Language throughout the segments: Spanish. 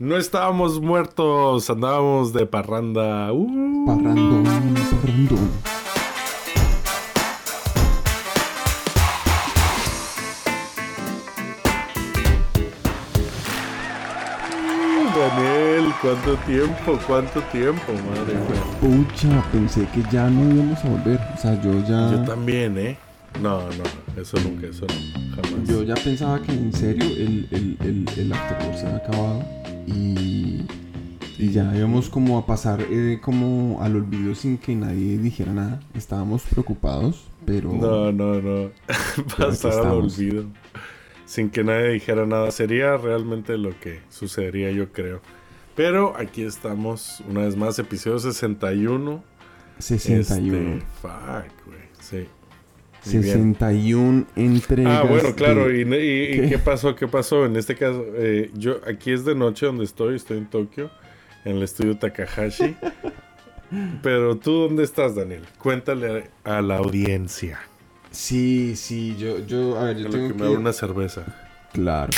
No estábamos muertos, andábamos de parranda. Uh. Parrandón, parrandón. Daniel, ¿cuánto tiempo? ¿Cuánto tiempo, madre mía? Pucha, pensé que ya no íbamos a volver. O sea, yo ya. Yo también, ¿eh? No, no, eso nunca, eso no, jamás. Yo ya pensaba que en serio el, el, el, el se había acabado. Y. Y ya íbamos como a pasar eh, como al olvido sin que nadie dijera nada. Estábamos preocupados, pero... No, no, no. Pasar al olvido. Sin que nadie dijera nada. Sería realmente lo que sucedería, yo creo. Pero aquí estamos, una vez más, episodio 61. 61. Este, fuck, güey. Sí. Muy bien. 61 entregas. Ah, bueno, claro. de- ¿Y, y- y ¿Qué? pasó? ¿Qué pasó? En este caso, eh, yo aquí es de noche donde estoy, estoy en Tokio, en el estudio Takahashi. Pero tú, ¿dónde estás, Daniel? Cuéntale a la audiencia. Sí, sí, yo, yo, a ver, yo tengo que que... me una cerveza. Claro,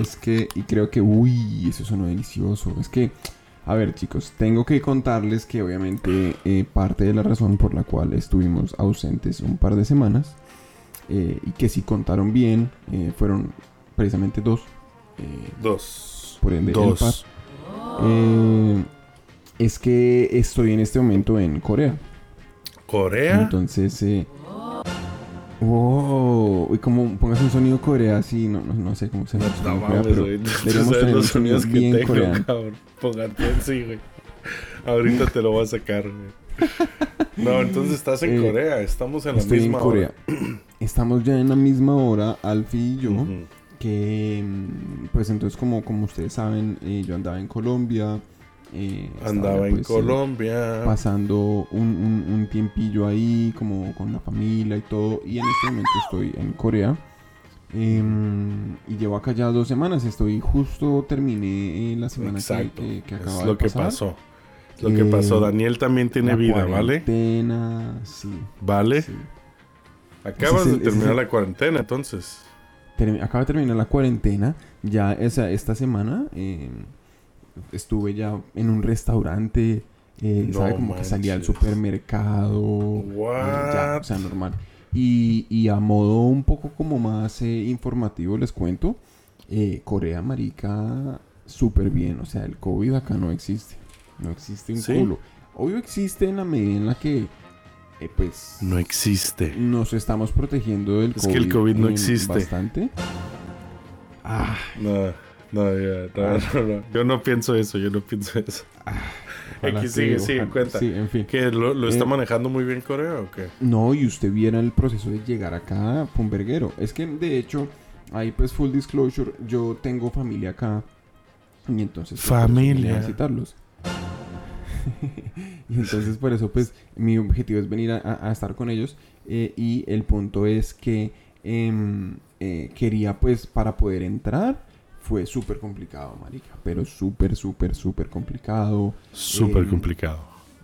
es que, y creo que, uy, eso sonó delicioso. Es que, a ver, chicos, tengo que contarles que obviamente eh, parte de la razón por la cual estuvimos ausentes un par de semanas, eh, y que si contaron bien, eh, fueron precisamente dos. Dos. Por ende, el Dos. es que estoy en este momento en Corea. ¿Corea? Entonces, eh, wow, y como pongas un sonido Corea así, no, no, no sé cómo se No, llama. no Corea, mames, pero güey. Los sonido sonidos que tengo, coreano. cabrón. Póngate sí, güey. Ahorita te lo voy a sacar, güey. No, entonces estás en Eh, Corea. Estamos en la Estoy en misma Corea. hora. Estamos ya en la misma hora, Alfie y yo, que mm, pues entonces como, como ustedes saben, eh, yo andaba en Colombia. Eh, Andaba en pues, eh, Colombia. pasando un, un- un tiempillo ahí, como con la familia y todo. Y en este momento estoy en Corea. Em, y llevo acá ya dos semanas. Estoy justo terminé eh, la semana que, Exacto. que, que acaba es de lo que pasar. pasó. Es lo que Eh, pasó. Daniel también tiene vida, ¿vale? cuarentena, sí. ¿Vale? sí. Acabas el- de terminar el- la cuarentena, entonces. Termi- acaba de terminar la cuarentena. Ya esa, esta semana eh, estuve ya en un restaurante. eh, No ¿Sabe? Como que salía al supermercado. eh, ya, o sea, normal. Y, y a modo un poco como más eh, informativo les cuento. eh, Corea, marica, súper bien. O sea, el COVID acá no existe. No existe un ¿Sí? culo. Obvio existe en la medida en la que, eh, pues, No existe. nos estamos protegiendo del Es que el COVID no existe. Bastante. Ah, No, no, ya, no, no, no. Yo no pienso eso, yo no pienso eso. ojalá Aquí que- sigue, sigue, ojalá- cuenta. Sí, en fin. ¿Que lo, lo está Eh, manejando muy bien Corea o qué? No, y usted viera el proceso de llegar acá, verguero. Es que, de hecho, ahí pues full disclosure, yo tengo familia acá. Y entonces... pues, Familia. Visitarlos. y entonces por eso pues mi objetivo es venir a, a- a estar con ellos. eh, y el punto es que em, eh, quería pues para poder entrar... Fue súper complicado, marica. Pero súper, súper, súper complicado. Súper eh, complicado.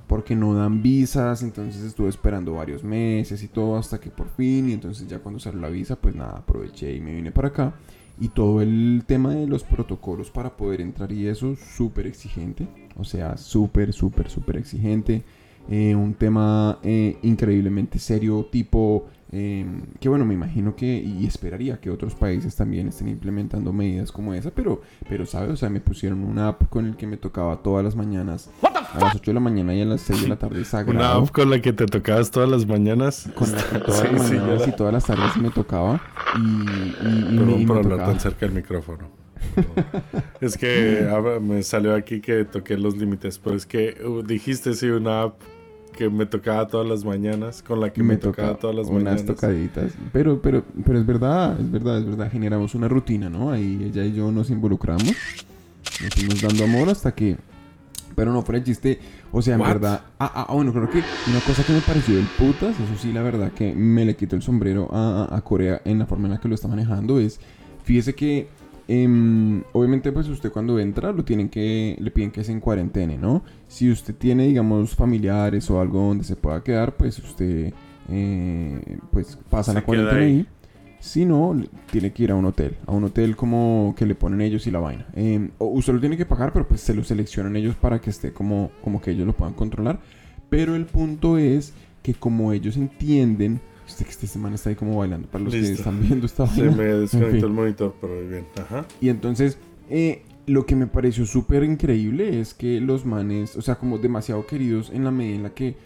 porque no dan visas, entonces estuve esperando varios meses y todo hasta que por fin, y entonces ya cuando salió la visa, pues nada, aproveché y me vine para acá. Y todo el tema de los protocolos para poder entrar y eso, súper exigente, o sea, súper, súper, súper exigente. Eh, un tema eh, increíblemente serio, tipo, eh, que bueno, me imagino que, y esperaría que otros países también estén implementando medidas como esa, pero, pero, ¿sabes? O sea, me pusieron una app con el que me tocaba todas las mañanas a las 8 de la mañana y a las 6 de la tarde Una sagrado. app con la que te tocabas todas las mañanas. Con la que todas Sí, las sí, ya mañanas y todas las tardes me tocaba. Y, y, y me, Perdón y por me hablar tocaba. tan cerca del micrófono. es que a ver, me salió aquí que toqué los límites, pero es que uh, dijiste sí una app que me tocaba todas las mañanas, con la que me, tocaba, todas las unas mañanas. tocaditas. Pero, pero, pero es verdad, es verdad, es verdad. Generamos una rutina, ¿no? Ahí ella y yo nos involucramos. Nos fuimos dando amor hasta que. Pero no fuera de chiste. O sea, en What? verdad. Ah, ah, ah, bueno, creo que una cosa que me pareció del putas, eso sí, la verdad que me le quito el sombrero a- a Corea en la forma en la que lo está manejando es. Fíjese que. Em, obviamente, pues usted cuando entra lo tienen que. Le piden que se en cuarentena, ¿no? Si usted tiene, digamos, familiares o algo donde se pueda quedar, pues usted. eh, pues pasa Se la cuarentena ahí. ahí. Si no, tiene que ir a un hotel. A un hotel como que le ponen ellos y la vaina. Eh, o usted lo tiene que pagar, pero pues se lo seleccionan ellos para que esté como, como que ellos lo puedan controlar. Pero el punto es que como ellos entienden... Usted que este semana está ahí como bailando para los que están viendo esta Se vaina. me desconectó En fin. el monitor, pero bien. Ajá. Y entonces, eh, lo que me pareció súper increíble es que los manes, o sea, como demasiado queridos en la medida en la que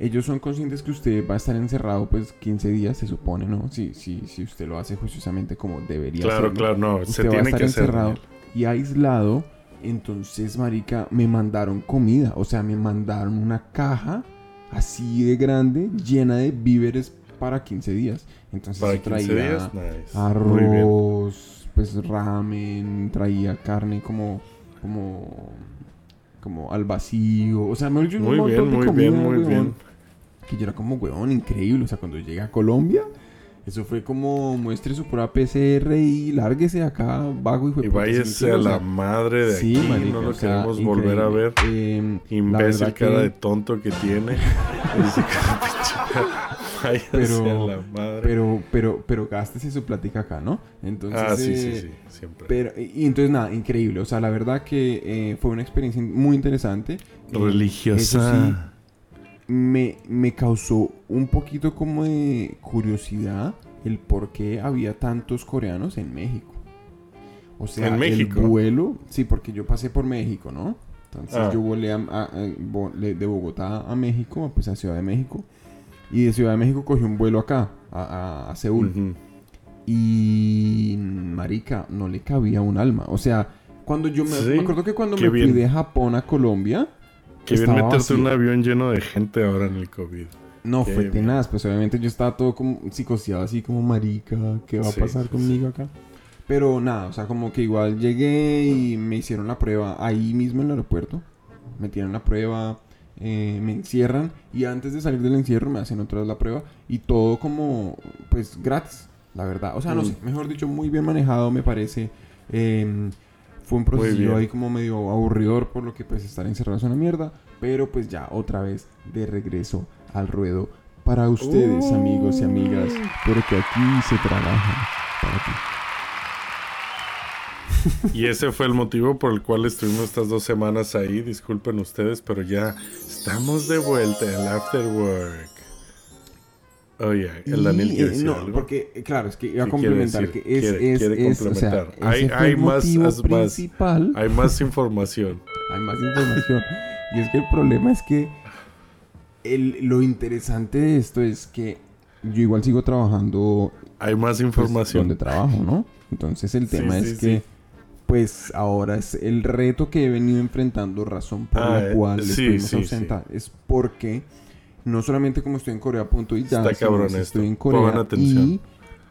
ellos son conscientes que usted va a estar encerrado pues 15 días, se supone, ¿no? Si, si, si usted lo hace juiciosamente como debería Claro, hacerlo. claro, no. Usted Se va a tiene estar que hacer. encerrado Daniel. y aislado. Entonces, marica, me mandaron comida. O sea, me mandaron una caja así de grande, llena de víveres para 15 días. Entonces, Para eso 15 traía días, nice. Arroz, pues ramen, traía carne como, como, como al vacío. O sea, me un Muy montón bien, de muy comida, bien, muy weón, bien. Que yo era como, weón, increíble. O sea, cuando llegué a Colombia, eso fue como, muestre su prueba PCR y lárguese acá, vago y Y váyase a la madre de aquí. no lo queremos volver a ver. Em, Imbécil, cara que- de tonto que tiene. Váyase Pero- la madre. Pero, pero, pero gástese su plática acá, ¿no? Entonces, ah, sí, sí, eh, sí. Siempre. Pero, y entonces nada, increíble. O sea, la verdad que eh, fue una experiencia muy interesante. Eh, eso sí, Religiosa. me, me causó un poquito como de curiosidad el por qué había tantos coreanos en México. O sea, ¿En México? el vuelo, sí, porque yo pasé por México, ¿no? Entonces Ah. yo volé a- a- a- volé de Bogotá a México, pues a Ciudad de México. Y de Ciudad de México cogí un vuelo acá, a, a- a Seúl. Ujú. Y marica, no le cabía un alma. O sea, cuando yo me, Sí, me acuerdo que cuando me fui bien. de Japón a Colombia, Que bien meterte en un avión lleno de gente ahora en el COVID. no Qué fue bien. tenaz. Pues obviamente yo estaba todo como psicoseado, así como marica, ¿qué va a Sí, pasar sí, conmigo acá? Pero nada, o sea, como que igual llegué y me hicieron la prueba ahí mismo en el aeropuerto. Me tiran la prueba, eh, me encierran y antes de salir del encierro me hacen otra vez la prueba y todo como, pues, gratis, la verdad. O sea, no Mm. sé, mejor dicho, muy bien manejado me parece. Em, fue un proceso ahí como medio aburridor por lo que pues estar encerrado es una mierda. Pero pues ya otra vez de regreso al ruedo para ustedes, Uh. amigos y amigas. Porque aquí se trabaja para ti. Y ese fue el motivo por el cual estuvimos estas dos semanas ahí. Disculpen ustedes, pero ya estamos de vuelta en el After Work. Oye, el Daniel Y, quiere eh, no, algo. porque, eh, claro, es que iba a ¿Qué quiere complementar que es, Quiere- es, quiere es, o sea, complementar. Hay- el más- principal. Hay más información. Hay más información. y es que el problema es que el- lo interesante de esto es que yo igual sigo trabajando Hay más pues, información. donde trabajo, ¿no? Entonces el tema sí, es sí. que pues ahora es el reto que he venido enfrentando, razón por Ah, la eh, cual sí, estoy más sí, ausenta, es porque no solamente como estoy en Corea punto y ya, sino esto. estoy en Corea y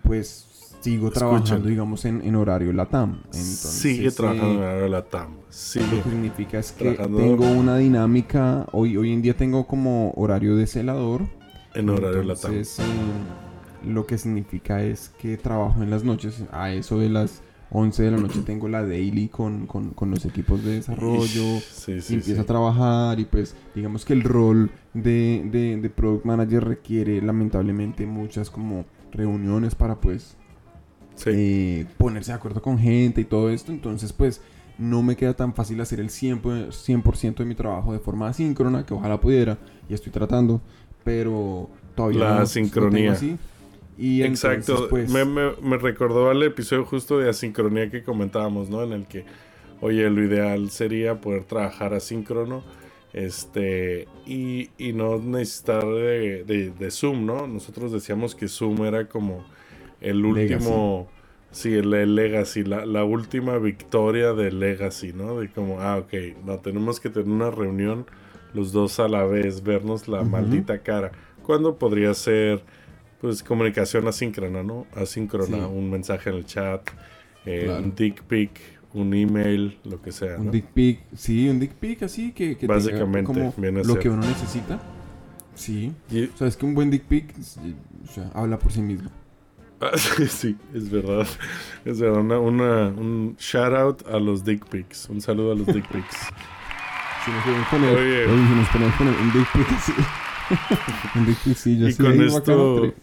pues sigo Escuchen. trabajando digamos en, en horario latam. Entonces, Sigue trabajando en eh, el área de la TAM. lo que significa es que Trabajando- tengo una dinámica, hoy, hoy en día tengo como horario de celador. En horario de la TAM. Entonces, eh, lo que significa es que trabajo en las noches, a eso de las 11 de la noche tengo la daily con, con, con los equipos de desarrollo. Sí, sí, empiezo sí. a trabajar y pues digamos que el rol de, de, de product manager requiere lamentablemente muchas como reuniones para pues eh, ponerse de acuerdo con gente y todo esto. Entonces, pues, no me queda tan fácil hacer el 100%, 100 de mi trabajo de forma asíncrona, que ojalá pudiera, y estoy tratando, pero todavía La no lo asincronía. tengo así. Y Exacto. pues, me, me- me recordó al episodio justo de asincronía que comentábamos, ¿no? En el que, oye, lo ideal sería poder trabajar asíncrono este y, y no necesitar de, de- de Zoom, ¿no? Nosotros decíamos que Zoom era como el último, sí, el, el Legacy, la, la última victoria del Legacy, ¿no? De como, ah, ok, no, tenemos que tener una reunión los dos a la vez, vernos la maldita cara. ¿Cuándo podría ser, pues, comunicación asíncrona, ¿no? Asíncrona, Sí. un mensaje en el chat, eh, Claro. un dick pic, un email, lo que sea, un dick pic, sí, un dick pic así que, que Básicamente, como viene a lo ser. que uno necesita. Sí. Y- O sea, es que un buen dick pic o sea, habla por sí mismo. Ah, sí, sí, es verdad. Es verdad. Una, una- un shout out a los dick pics. Un saludo a los dick pics. Si nos poner, Oye. oye, si nos podemos poner un dick pic así. un dick pic, sí, yo y sí, con esto,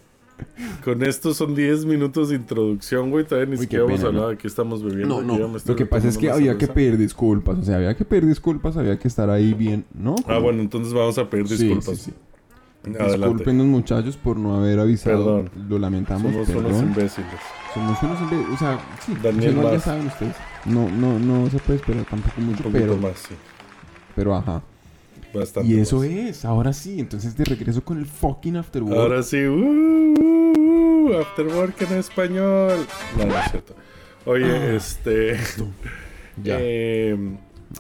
Con esto son 10 minutos de introducción, güey. Todavía ni Uy, siquiera hemos hablado de qué estamos bebiendo. No, no. Lo que pasa es que había que pedir disculpas. O sea, había que pedir disculpas, había que estar ahí bien, ¿no? Ah, bueno, entonces vamos a pedir Sí, disculpas. sí, sí. Adelante. Discúlpenos, muchachos, por no haber avisado. Perdón. Lo lamentamos, Somos perdón. unos imbéciles. Somos unos imbe- O sea, sí, Daniel ya saben ustedes. No, no, no se puede esperar tampoco Un mucho, poquito pero, más, sí. pero ajá. Bastante Y eso más. es, ahora sí. Entonces de regreso con el fucking afterwork. Ahora sí. Uh, uh, uh, afterwork en español. No, no es cierto. Oye, este. Ya, em,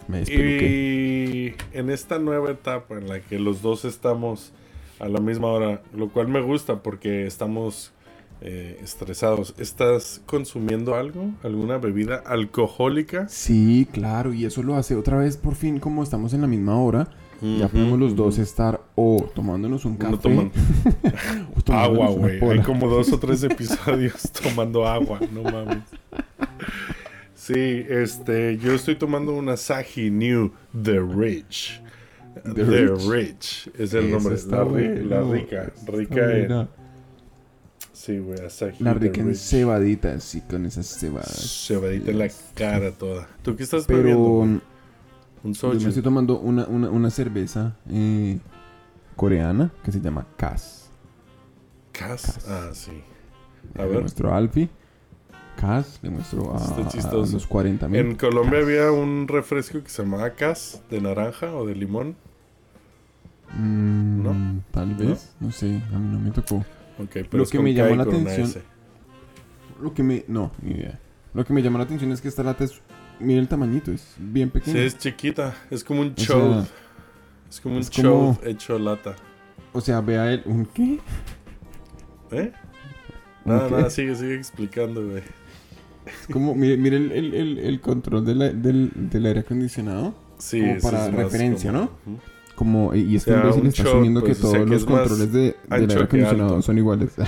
me y en esta nueva etapa en la que los dos estamos a la misma hora, lo cual me gusta porque estamos eh, estresados. ¿Estás consumiendo algo? ¿Alguna bebida alcohólica? Sí, claro, y eso lo hace otra vez por fin como estamos en la misma hora. Ya podemos los dos estar o tomándonos un café toman- o tomándonos agua, güey. Hay como dos o tres episodios tomando agua, no mames. Sí, este, yo estoy tomando una Asahi New The Rich. The The, Rich. Rich. es el Eso nombre. está La, ri- la bueno, rica. está Rica en. Sí, güey, Asahi La rica en Rich. cebaditas, sí, con esas cebadas. Cebadita en la cara toda. ¿Tú qué estás Pero bebiendo? Yo me estoy tomando una, una, una cerveza eh, coreana que se llama Cass. Cas. Ah, sí. A Le ver. muestro a Alfie. Cass, le muestro a, a- los 40 mil. En Colombia había un refresco que se llamaba Cas de naranja o de limón. Mm, ¿No? Tal vez, no sé, a mí no me tocó. Ok, pero Lo es que con me llamó la atención-. Lo que me. No, ni idea. Lo que me llamó la atención es que esta lata es. Mira el tamañito, es bien Sí, pequeña. es chiquita. Es como un O sea, chove. es como un es como- hecho lata. O sea, vea el. ¿Un qué? ¿Eh? ¿Un Nada, nada, sigue, sigue explicando, güey. Es como. Mire, mire el, el, el, el control de la- del, del aire acondicionado. Sí, Como para es referencia, como- ¿no? Ujú. Como. Y sea, un está asumiendo pues, que o sea, todos que los es controles de, del aire acondicionado son iguales.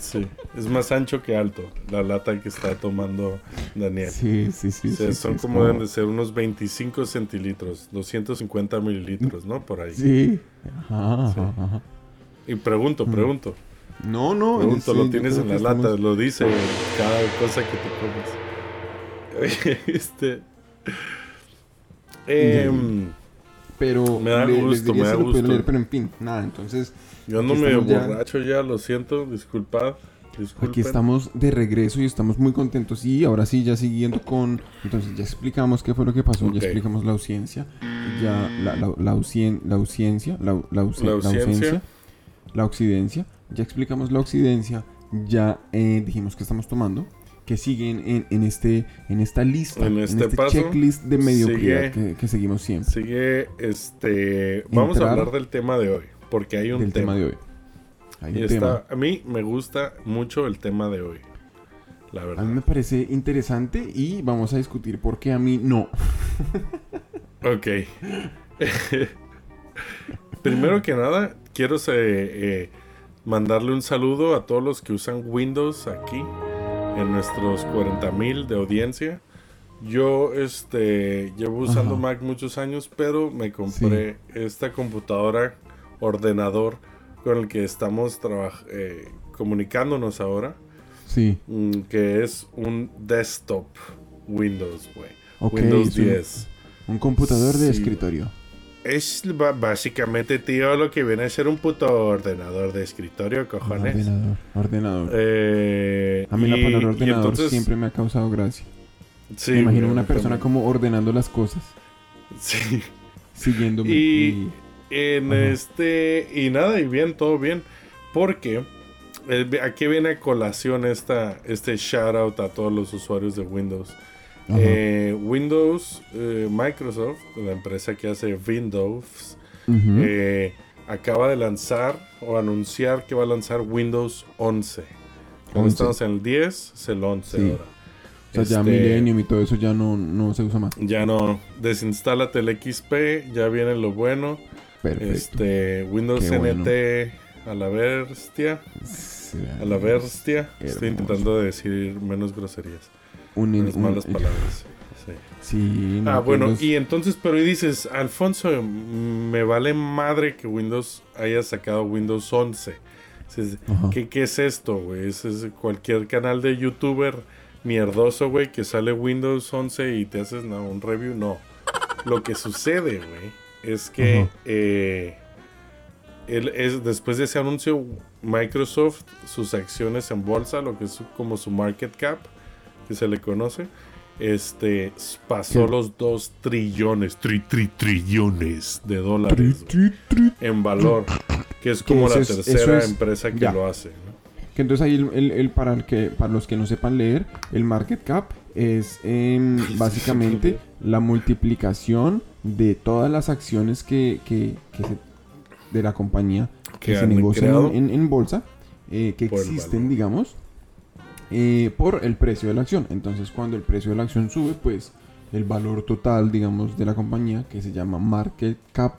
Sí, es más ancho que alto la lata que está tomando Daniel. sí, sí, sí. O sea, sí, son sí, es como deben de ser unos 25 centilitros, 250 mililitros, ¿no? Por ahí. Sí. Ajá, Sí. ajá, ajá. Y pregunto, pregunto. No, no. Pregunto, lo tienes en la estamos- lata, lo dice cada cosa que te comes. Este. em, Pero Me da le- les diría me da si lo pueden gusto. leer, pero en fin, nada, entonces yo ando medio ya. borracho ya, lo siento, disculpad. Disculpen. aquí estamos de regreso y estamos muy contentos y ahora sí ya siguiendo con entonces ya explicamos qué fue lo que pasó, ya explicamos la ausencia, ya la la la, ausien- la ausencia, la, la, ausen- La la ausencia. ausencia, la occidencia, ya explicamos la occidencia, ya eh, dijimos que estamos tomando, que siguen en, en este en esta lista, En este paso, checklist de mediocridad sigue- que, que seguimos siempre Sigue, este. Vamos a hablar del tema de hoy, porque hay un del tema tema. de hoy. Hay y un está, tema. a mí me gusta mucho el tema de hoy. La A verdad. mí me parece interesante y vamos a discutir por qué a mí no. Ok. Primero que nada, quiero se- eh, mandarle un saludo a todos los que usan Windows aquí, en nuestros 40.000 de audiencia. Yo este, llevo usando Ajá. Mac muchos años, pero me compré esta computadora, ordenador, con el que estamos eh, comunicándonos ahora, Sí. mm, que es un desktop Windows, güey. Windows es un- 10. Un computador de Sí. escritorio. Es básicamente, tío, lo que viene a ser un puto ordenador de escritorio, cojones. Ordenador. Ordenador. Eh, a mí la y- palabra y ordenador entonces- siempre me ha causado gracia. Sí, me imagino una persona también. como ordenando las cosas, Sí. siguiéndome. Y en Ajá. este. Y nada, y bien, todo bien. Porque eh, aquí viene a colación esta, este shout out a todos los usuarios de Windows. Eh, Windows, eh, Microsoft, la empresa que hace Windows, eh, acaba de lanzar o anunciar que va a lanzar Windows 11. Como 11. estamos en el 10, es el 11 Sí. ahora. o sea, ya este- Millennium y todo eso ya no, no se usa más. Ya no, desinstálate el XP, ya viene lo bueno. Perfecto. Este, Windows Qué bueno. NT a la bestia, Sí, a la bestia. Estoy intentando decir menos groserías, Un, un- malas palabras. Sí. Sí, no, Ah, bueno, los- y entonces, pero y dices, Alfonso, mm, me vale madre que Windows haya sacado Windows 11. Dices, Ajá. ¿Qué, ¿Qué es esto, güey? Es, es cualquier canal de youtuber mierdoso, güey, que sale Windows 11 y te haces no, un review. No. Lo que sucede, güey, es que Ajá. eh, él es, después de ese anuncio, Microsoft, sus acciones en bolsa, lo que es como su market cap, que se le conoce, este pasó ¿Qué? los 2 trillones, tri, tri, trillones de dólares güey, tri, tri. en valor, que es como la es- tercera es- empresa que ya. lo hace. ¿no? Que entonces ahí el, el- el- para, el que, para los que no sepan leer, el market cap es em, básicamente la multiplicación de todas las acciones que, que- que se- de la compañía que, se negocian en, en bolsa, eh, que existen, digamos, eh, por el precio de la acción. Entonces cuando el precio de la acción sube, pues el valor total, digamos, de la compañía, que se llama market cap,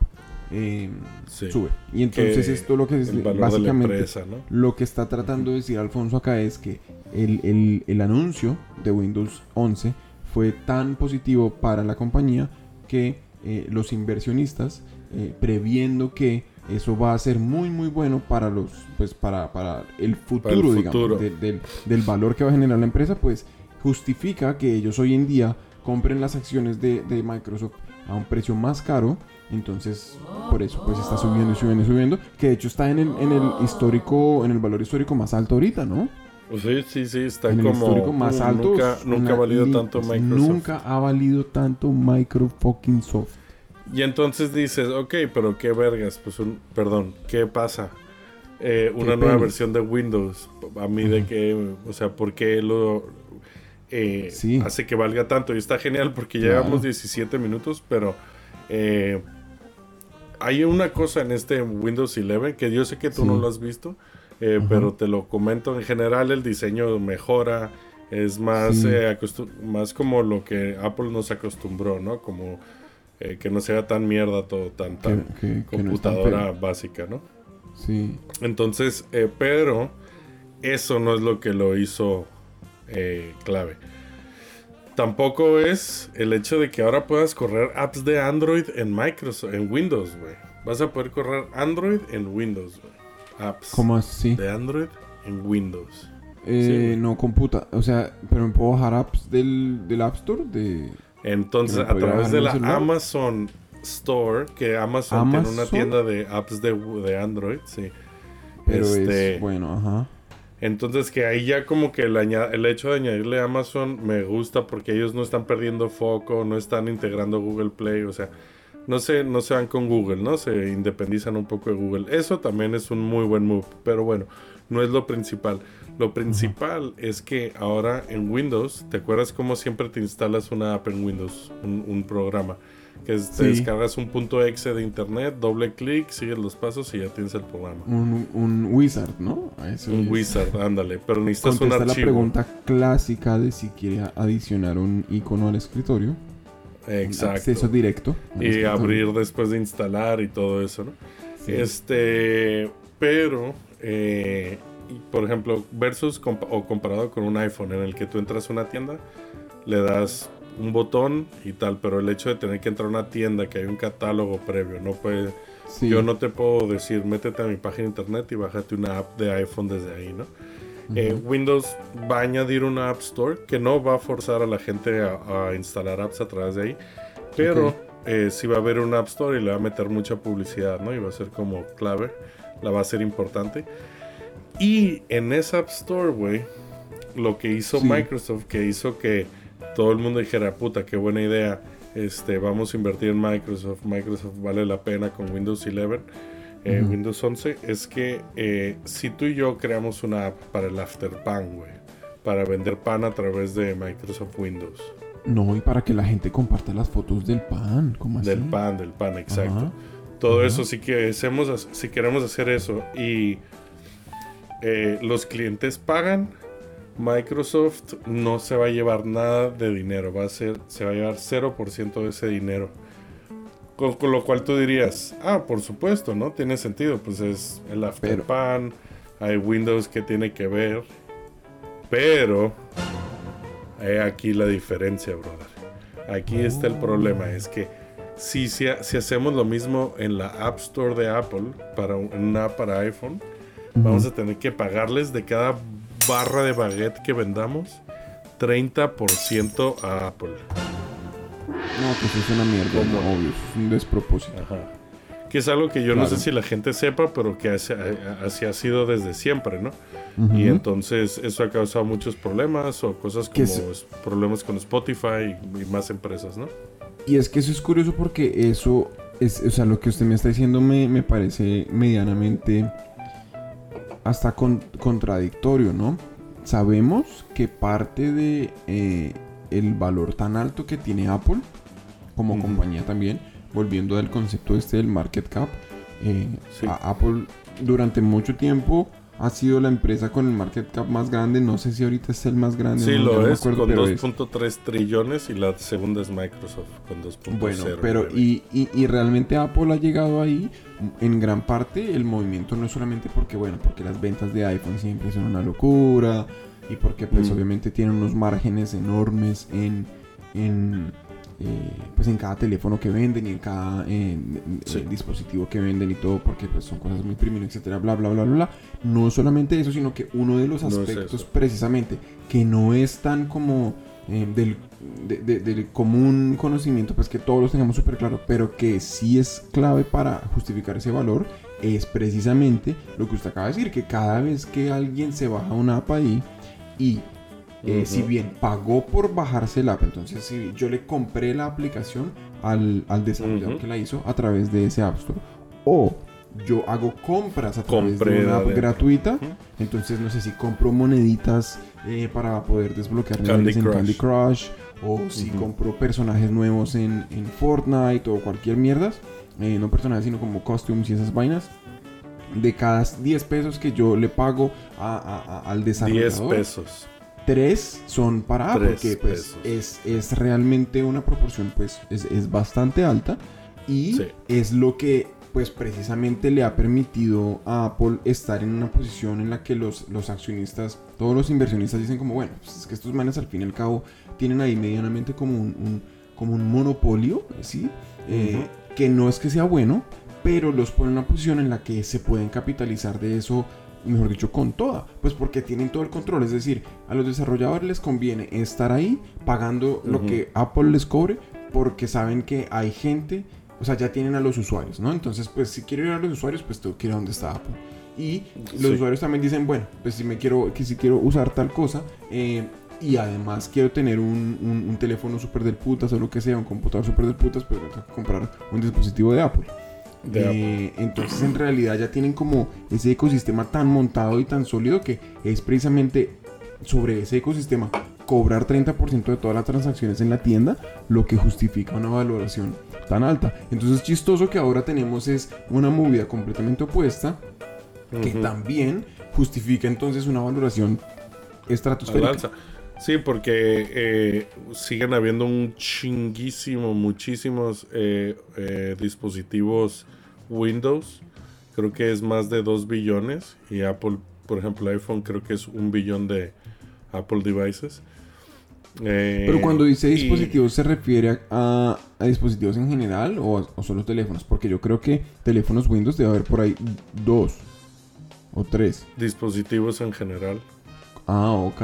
eh, Sí. sube. Y entonces Que esto lo que es básicamente empresa, ¿no? lo que está tratando de decir Alfonso acá es que el, el- el anuncio de Windows 11 fue tan positivo para la compañía que eh, los inversionistas, eh, previendo que eso va a ser muy muy bueno para los pues para, para el futuro, futuro. digamos de- del, del valor que va a generar la empresa pues justifica que ellos hoy en día compren las acciones de, de Microsoft a un precio más caro entonces por eso pues está subiendo y subiendo y subiendo que de hecho está en el, en el histórico en el valor histórico más alto ahorita no Pues sí, sí, sí, está en el como histórico más alto Nunca, nunca ha valido li- tanto Microsoft. nunca ha valido tanto Micro fucking soft Y entonces dices, ok, pero qué vergas, pues un, perdón, ¿qué pasa? Eh, una ¿Qué nueva versión de Windows, a mí de que, o sea, ¿por qué lo eh, Sí. hace que valga tanto? Y está genial porque llevamos 17 minutos, pero eh, hay una cosa en este Windows 11 que yo sé que tú Sí. no lo has visto, eh, pero te lo comento en general, el diseño mejora, es más, Sí. eh, más como lo que Apple nos acostumbró, ¿no? Como eh, que no sea tan mierda todo, tan, tan que- que computadora básica, ¿no? sí Entonces, eh, pero eso no es lo que lo hizo eh, clave. Tampoco es el hecho de que ahora puedas correr apps de Android en Microsoft, en Windows, güey. Vas a poder correr Android en Windows, güey. Apps ¿Cómo así? de Android en Windows. Eh, sí, no computa, o sea, pero me puedo bajar apps del, del App Store de Entonces, ¿Que me a través de la celular? Amazon Store, que Amazon, tiene una tienda de apps de, de Android, sí. pero Este, es bueno, ajá. Entonces que ahí ya como que el, el hecho de añadirle Amazon me gusta porque ellos no están perdiendo foco, no están integrando Google Play, o sea, no se, no se van con Google, ¿no? Se independizan un poco de Google. Eso también es un muy buen move, pero bueno, no es lo principal. Lo principal es que ahora en Windows, ¿te acuerdas cómo siempre te instalas una app en Windows? Un, un programa. Que te descargas un punto exe de internet, doble clic, sigues los pasos y ya tienes el programa. Un, un wizard, ¿no? Eso Un es. wizard, ándale, pero necesitas un Contesta la archivo. pregunta clásica de si quiere adicionar un icono al escritorio. un Exacto. Acceso directo. Y escritorio. abrir después de instalar y todo eso, ¿no? Sí. Este, pero, eh, por ejemplo, versus compa- o comparado con un iPhone en el que tú entras a una tienda, le das un botón y tal, pero el hecho de tener que entrar a una tienda que hay un catálogo previo, no puede, Sí. yo no te puedo decir, métete a mi página de internet y bájate una app de iPhone desde ahí, ¿no? Eh, Ujú. Windows va a añadir una App Store que no va a forzar a la gente a, a instalar apps a través de ahí, pero Ok. eh, sí va a haber una App Store y le va a meter mucha publicidad, ¿no? Y va a ser como clave, la va a ser importante. Y en esa App Store, güey, lo que hizo Sí. Microsoft, que hizo que todo el mundo dijera, puta, qué buena idea, este, vamos a invertir en Microsoft, Microsoft vale la pena con Windows 11 eh. Windows 11 es que eh, si tú y yo creamos una app para el after pan, güey, para vender pan a través de Microsoft Windows, No, y para que la gente comparta las fotos del pan. ¿Cómo así? del pan, del pan, exacto. Ajá. Todo Ajá. eso, si, que hacemos, si queremos hacer eso y eh, los clientes pagan, Microsoft no se va a llevar nada de dinero, va a ser, se va a llevar 0% de ese dinero. Con, con lo cual tú dirías, ah, por supuesto, ¿no? Tiene sentido, pues es el Afterpan, hay Windows que tiene que ver, pero he aquí la diferencia, brother. Aquí está el problema, es que si, si, si hacemos lo mismo en la App Store de Apple, para un- una app para iPhone, vamos a tener que pagarles de cada barra de baguette que vendamos 30% a Apple. No, pues es una mierda, obvio, es un despropósito. Ajá. Que es algo que yo no sé si la gente sepa, pero que así, así ha sido desde siempre, ¿no? Y entonces eso ha causado muchos problemas o cosas como es- problemas con Spotify y, y más empresas, ¿no? Y es que eso es curioso porque eso es, o sea, lo que usted me está diciendo me, me parece medianamente hasta con- contradictorio, ¿no? Sabemos que parte de eh, el valor tan alto que tiene Apple como compañía también, volviendo al concepto este del market cap, eh, Sí. Apple durante mucho tiempo ha sido la empresa con el market cap más grande, no sé si ahorita es el más grande, Sí, no, no lo me es, acuerdo, con pero es. 2.3 trillones y la segunda es Microsoft con 2.0. Bueno, pero y, y, y realmente Apple ha llegado ahí en gran parte el movimiento no es solamente porque, bueno, porque las ventas de iPhone siempre son una locura y porque pues Mm. obviamente tienen unos márgenes enormes en, en, eh, pues en cada teléfono que venden y en cada eh, Sí. eh, dispositivo que venden y todo porque pues son cosas muy premium, etcétera, bla, bla, bla, bla, bla. No solamente eso, sino que uno de los No es aspectos precisamente que no es tan como eh, del, de- de- del común conocimiento, pues que todos los tengamos súper claro, pero que sí es clave para justificar ese valor, es precisamente lo que usted acaba de decir, que cada vez que alguien se baja una app ahí y eh, si bien pagó por bajarse el app, entonces si yo le compré la aplicación al, al desarrollador que la hizo a través de ese App Store, o yo hago compras a través Compré de una app gratuita, entonces no sé si compro moneditas eh, para poder desbloquear Candy niveles en Crush. Candy Crush, o si Ujú. compro personajes nuevos en, en Fortnite o cualquier mierda, eh, no personajes sino como costumes y esas vainas. De cada 10 pesos que yo le pago a- a- a- al 10 desarrollador, pesos. tres son para Tres porque pues es, es realmente una proporción pues es, es bastante alta y Sí. es lo que pues precisamente le ha permitido a Apple estar en una posición en la que los, los accionistas, todos los inversionistas dicen como bueno, pues es que estos manes al fin y al cabo tienen ahí medianamente como un, un- como un monopolio, ¿sí? Eh, que no es que sea bueno, pero los pone en una posición en la que se pueden capitalizar de eso mejor dicho, con toda. Pues porque tienen todo el control. Es decir, a los desarrolladores les conviene estar ahí pagando lo que Apple les cobre porque saben que hay gente, o sea, ya tienen a los usuarios, ¿no? Entonces, pues si quiero ir a los usuarios, pues tengo que ir a donde está Apple. Y los Sí. usuarios también dicen, bueno, pues si me quiero, que si quiero usar tal cosa, eh, y además quiero tener un, un- un teléfono súper del putas o lo que sea, un computador súper del putas, pues tengo que comprar un dispositivo de Apple. De Eh, entonces en realidad ya tienen como ese ecosistema tan montado y tan sólido que es precisamente sobre ese ecosistema cobrar 30% de todas las transacciones en la tienda lo que justifica una valoración tan alta. Entonces es chistoso que ahora tenemos es una movida completamente opuesta que también justifica entonces una valoración Al estratosférica. Sí, porque eh, siguen habiendo un chinguísimo, muchísimos eh, eh, dispositivos Windows. Creo que es más de 2 billones. Y Apple, por ejemplo, iPhone creo que es un billón de Apple devices. Eh, Pero cuando dice y- dispositivos, ¿se refiere a, a dispositivos en general o, a- o solo teléfonos? Porque yo creo que teléfonos Windows debe haber por ahí dos o tres. dispositivos en general. Ah, ok.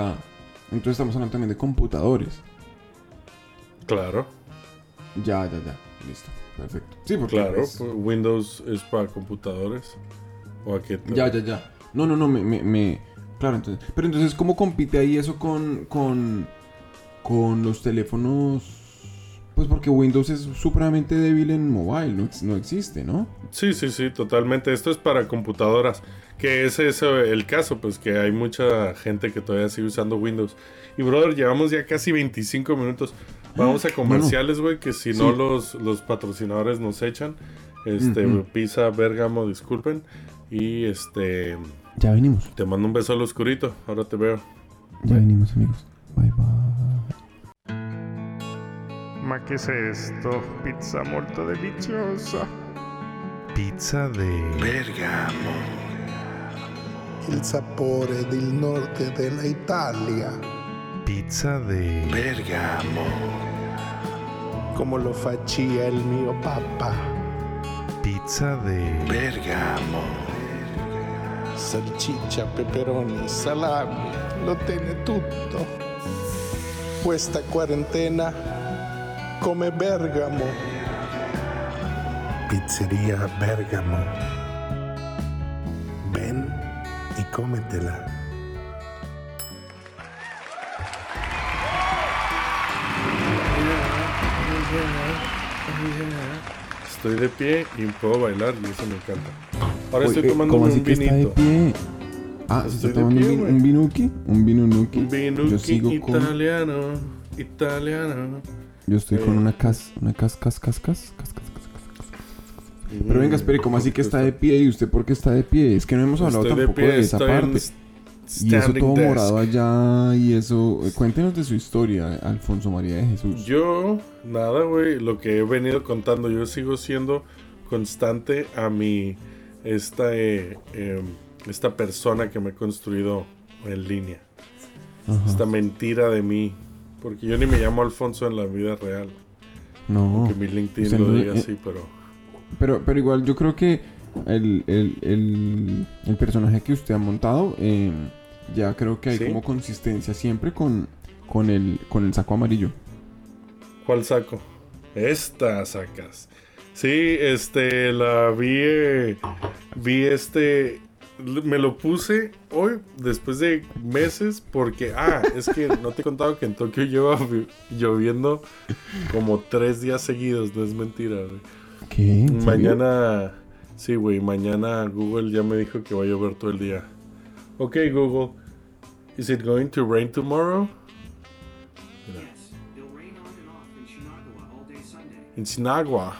Entonces estamos hablando también de computadores. Claro, Ya, ya, ya. Listo. Perfecto. Sí, porque. claro. pues, pues, Windows es para computadores. ¿O a qué te- ya, ya, ya. No, no, no, me, me, me- Claro, entonces. Pero entonces, ¿cómo compite ahí eso con. con. Con los teléfonos? Pues porque Windows es supremamente débil en mobile, no, ex- no existe, ¿no? Sí, sí, sí, totalmente. Esto es para computadoras. Que ese es el caso, pues que hay mucha gente que todavía sigue usando Windows. Y brother, llevamos ya casi 25 minutos. Vamos a comerciales, güey, que si no los, los patrocinadores nos echan. Este, Ujú. Pizza Bergamo, disculpen. Y este, Ya venimos. te mando un beso al oscurito. Ahora te veo. Ya venimos, amigos. Ma che è esto? Pizza molto deliziosa. Pizza de Bergamo. Il sapore del nord della Italia. Pizza de Bergamo. Come lo faccia il mio papà. Pizza de Bergamo. salchicha, peperoni, salami, lo tiene tutto. Questa quarantena come Bergamo. Pizzería Bergamo. Ven y cómetela. Estoy de pie y puedo bailar y eso me encanta. Ahora estoy eh, tomando ¿cómo un así que está de vinito. pie? Ah, ¿se Estoy está de tomando pie, un, un vinuki? Un vinunuki. Un vinuki Yo sigo con... italiano. Yo estoy con una cas, una cas, cas, cas, cas, cas, cas. Pero venga, espere, ¿cómo así que está de pie? ¿Y usted por qué está de pie? Es que no hemos hablado tampoco de, esa parte. Y eso todo morado allá y eso... Cuéntenos de su historia, Alfonso María de Jesús. Yo, nada, güey, lo que he venido contando, yo sigo siendo constante a mi... Esta, esta persona que me he construido en línea. Esta mentira de mí porque yo ni me llamo Alfonso en la vida real. No. Que mi LinkedIn Usted lo no- diga eh, así, pero... Pero, pero igual yo creo que el, el, el, el personaje que usted ha montado, eh, ya creo que hay Sí. como consistencia siempre con, con, el, con el saco amarillo. ¿Cuál saco? Esta sacas. Sí, este, la vi, eh, vi este, me lo puse hoy, después de meses, porque, ah, es que no te he contado que en Tokio lleva vi- lloviendo como tres días seguidos, no es mentira, güey. ¿Qué? ¿En? Mañana, sí, güey, mañana Google ya me dijo que va a llover todo el día. Ok, Google, is it going to rain tomorrow? Yes, it'll rain on and off in Shinagawa all day Sunday. En Shinagua,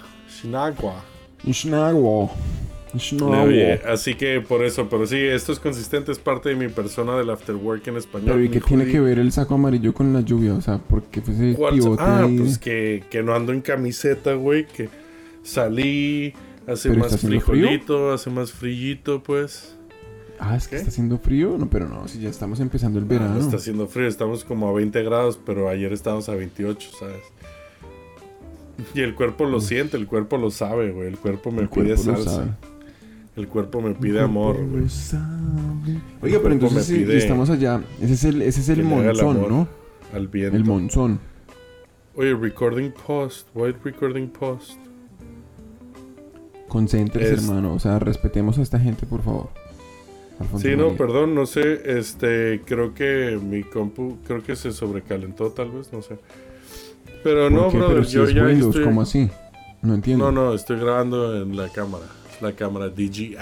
Oye, así que por eso, pero sí, esto es consistente, es parte de mi persona del afterwork en español. Pero ¿y qué tiene que ver el saco amarillo con la lluvia? O sea, ¿por qué fue ese ¿Cuál- pivote Ah, ahí? pues que, que no ando en camiseta, güey, que salí, hace ¿Pero más frío? frijolito, hace más frillito, pues. Ah, es que ¿Qué? está haciendo frío. No, pero no, si ya estamos empezando el Ah, verano. no está haciendo frío, estamos como a 20 grados, pero ayer estábamos a 28, ¿sabes? Y el cuerpo lo siente, el cuerpo lo sabe, güey, el cuerpo me El pide cuerpo lo salsa. sabe. El cuerpo me pide amor, güey. Oiga, pero entonces pide estamos allá. Ese es el, ese es el monzón, ¿no? Al viento. El monzón. Oye, recording post, white recording post. Concéntrese, Es- hermano. O sea, respetemos a esta gente, por favor. Alfonso Sí, no, perdón, no sé, este, creo que mi compu, creo que se sobrecalentó tal vez, no sé. Pero ¿Por no, brother, Pero si yo es ya Windows, estoy... ¿cómo así? No entiendo. No, no, estoy grabando en la cámara, la cámara DJI,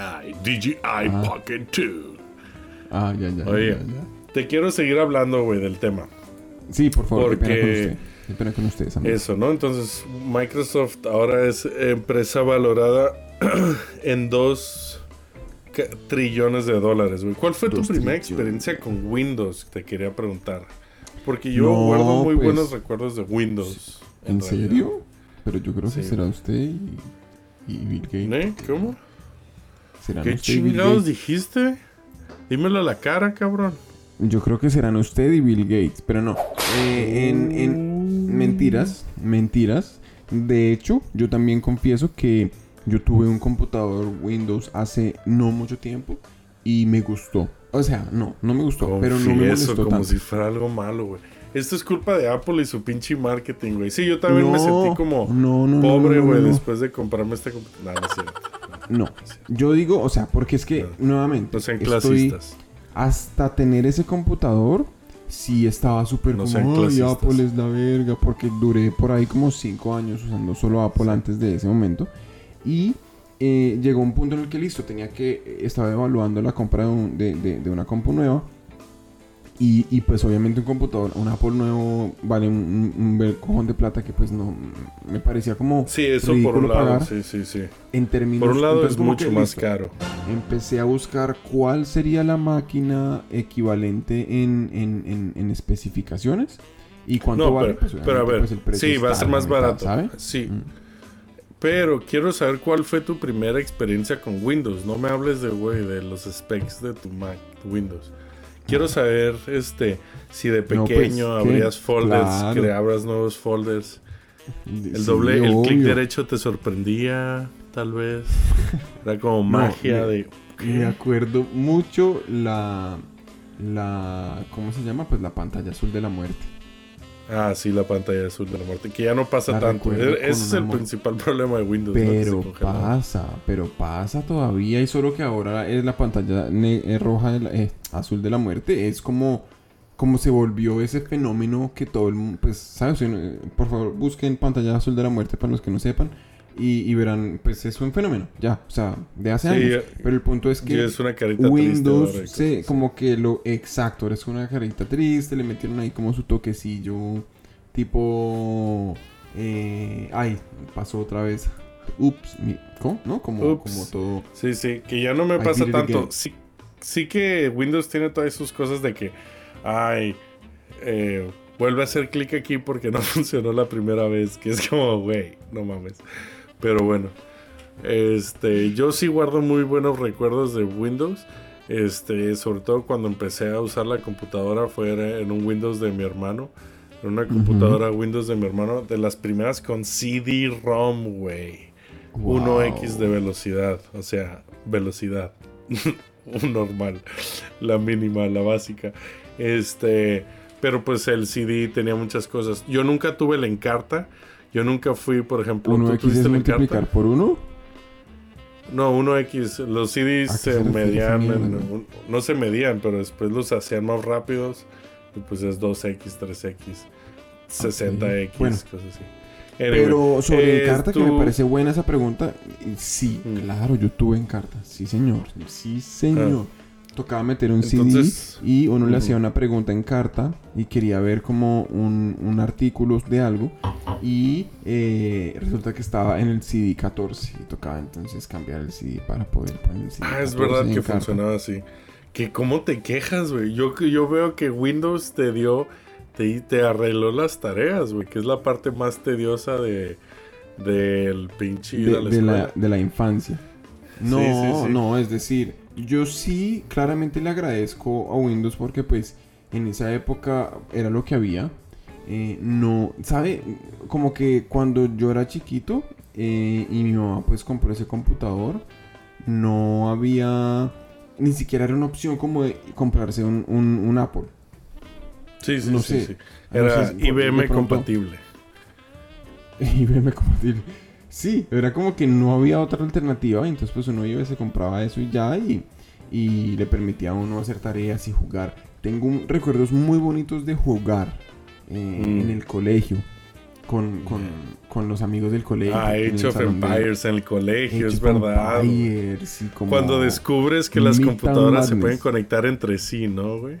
DJI Ah. Pocket 2. Ah, ya, ya, Oye. ya, ya. Te quiero seguir hablando, güey, del tema. Sí, por favor, qué pena con Porque- usted. Qué pena con ustedes, amigos. Eso, ¿no? Entonces, Microsoft ahora es empresa valorada en dos ca- trillones de dólares, güey. ¿Cuál fue tu primera trillones. experiencia con Windows? Te quería preguntar. Porque yo No, guardo muy pues, buenos recuerdos de Windows. ¿En serio? Pero yo creo que será usted y, y Bill Gates. ¿Eh? ¿Cómo? ¿Serán ¿Qué usted chingados dijiste? Dímelo a la cara, cabrón. Yo creo que serán usted y Bill Gates, pero no. Eh, en, en mentiras, mentiras. De hecho, yo también confieso que yo tuve un computador Windows hace no mucho tiempo y me gustó. O sea, no, no me gustó, pero no me molestó como tanto. si fuera algo malo, güey. Esto es culpa de Apple y su pinche marketing, güey. Sí, yo también me sentí como no, no, no, pobre, güey, después de comprarme este computador. No, no cierto. No, yo digo, o sea, porque es que, nuevamente, No sean estoy hasta tener ese computador, sí estaba súper No como, ay, clasistas". Apple es la verga, porque duré por ahí como 5 años usando solo Apple antes de ese momento. Y eh, llegó un punto en el que listo, tenía que, estaba evaluando la compra de, un- de- de- de una compu nueva. Y, y, pues obviamente un computador, un Apple nuevo vale un, un, cojón de plata que pues no, me parecía como Sí, eso por un lado. pagar Sí, sí, sí. en términos... Por un lado entonces es mucho que, más listo, caro. Empecé a buscar cuál sería la máquina equivalente en, en, en, en especificaciones y cuánto No, vale. pero, pues, pero a ver. pues, el precio sí, va a ser más barato. ¿sabe? Sí. Mm. Pero quiero saber cuál fue tu primera experiencia con Windows. No me hables de, güey, de los specs de tu Mac, Windows. Quiero saber, este, si de No, pues, pequeño ¿qué? abrías folders, Claro. creabas nuevos folders. El Sí, doble, el clic derecho te sorprendía. tal vez. Era como magia me- de. Me acuerdo mucho la. La. ¿Cómo se llama? Pues la pantalla azul de la muerte. Ah, sí, la pantalla azul de la muerte. Que ya no pasa La tanto. E- Ese es el principal problema de Windows. Pero pasa, pero pasa todavía. Y solo que ahora es la pantalla eh, roja, de la- eh, azul de la muerte. Es como, como se volvió ese fenómeno que todo el mundo. Pues, ¿sabes? Eh, Por favor, busquen pantalla azul de la muerte para los que no sepan. Y, y verán, pues es un fenómeno. Ya, o sea, de hace Sí, años. eh, Pero el punto es que. es una carita Windows triste se, como que lo exacto, eres una carita triste, le metieron ahí como su toquecillo tipo eh, ay, pasó otra vez. Ups, mi- ¿cómo? ¿No? Como, Ups. como todo. Sí, sí, que ya no me I pasa tanto. Sí, sí que Windows tiene todas sus cosas de que, ay, eh, vuelve a hacer clic aquí porque no funcionó la primera vez, que es como, güey, no mames. Pero bueno, este, yo sí guardo muy buenos recuerdos de Windows. Este, sobre todo cuando empecé a usar la computadora fue en un Windows de mi hermano. En una computadora Windows de mi hermano, de las primeras con CD-ROM, güey. 1x de velocidad, o sea, velocidad. Un normal, la mínima, la básica. Este, pero pues el CD tenía muchas cosas. Yo nunca tuve el Encarta. Yo nunca fui, por ejemplo, ¿tú 1x tuviste es multiplicar Encarta? por 1. No, 1x. Los CDs ¿A qué se medían, en- güey? no se medían, pero después los hacían más rápidos. Y pues es 2x, 3x, 60x, Bueno. cosas así. Anyway, Pero sobre Encarta, que me tú- parece buena esa pregunta. Sí, Mm. claro, yo tuve Encarta. Sí, señor. Sí, señor. Tocaba meter un. Entonces- CD y uno le Ujú. hacía una pregunta en carta y quería ver como un, un artículo de algo y eh, resulta que estaba en el CD 14 y tocaba entonces cambiar el CD para poder poner el CD Ah, es 14 verdad que carta. funcionaba así. Que cómo te quejas, güey. Yo, yo veo que Windows te dio, te, te arregló las tareas, güey. Que es la parte más tediosa de del pinche de, de la, de la infancia. No, Sí, sí, sí. no, es decir, yo sí claramente le agradezco a Windows porque pues en esa época era lo que había. Eh, no, ¿sabe? Como que cuando yo era chiquito eh, y mi mamá pues compró ese computador, no había, ni siquiera era una opción como de comprarse un, un- un Apple. Sí, sí, no sí, sé. sí. No Era sé IBM compatible. IBM compatible. Sí, era como que no había otra alternativa, y entonces pues uno iba y se compraba eso y ya, y, y le permitía a uno hacer tareas y jugar. Tengo un- recuerdos muy bonitos de jugar eh, Mm. en el colegio, con, con, con los amigos del colegio. Ah, Age of Empires en el colegio, Age es verdad. Empires como- Cuando descubres que las computadoras se pueden conectar entre sí, ¿no, güey?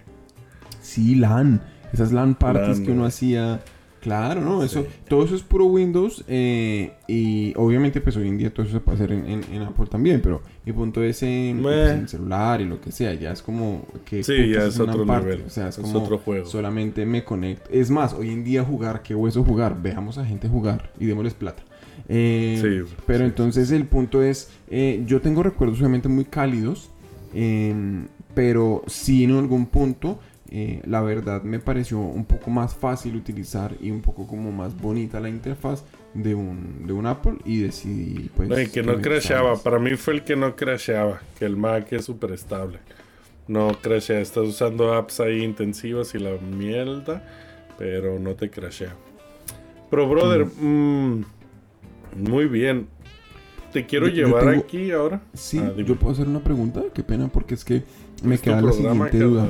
Sí, LAN. Esas LAN parties LAN, que uno hacía. Claro, ¿no? Eso, Sí. todo eso es puro Windows. eh, y obviamente, pues hoy en día todo eso se puede hacer en, en- en Apple también. Pero mi punto es en, pues, en celular y lo que sea. Ya es como que. Sí, ya es otro parte, nivel. O sea, es, Es como otro juego. solamente me conecto. Es más, hoy en día jugar, qué hueso jugar. Veamos a gente jugar y démosles plata. Eh, Sí, pero sí, entonces el punto es, eh, yo tengo recuerdos obviamente muy cálidos, em, pero sí en algún punto, eh, la verdad me pareció un poco más fácil utilizar y un poco como más bonita la interfaz de un, de un Apple y decidí pues... No, que no crasheaba. Para mí fue el que no crasheaba. Que el Mac es súper estable. No crashea. Estás usando apps ahí intensivas y la mierda. Pero no te crashea. Pero, brother, mm, muy bien. Te quiero Yo- yo llevar tengo- aquí ahora. Sí, Ah, yo puedo hacer una pregunta, qué pena porque es que me queda la siguiente duda.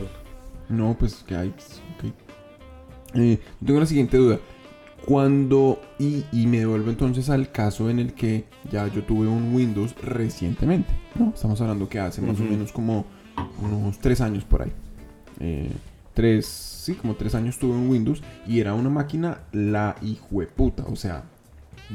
No, pues que hay. ok. Eh, yo tengo la siguiente duda. Cuando. Y, y me devuelvo entonces al caso en el que ya yo tuve un Windows recientemente. ¿no? Estamos hablando que hace más o menos como unos tres años por ahí. Eh, tres. Sí, como tres años tuve un Windows. Y era una máquina la hijueputa. O sea,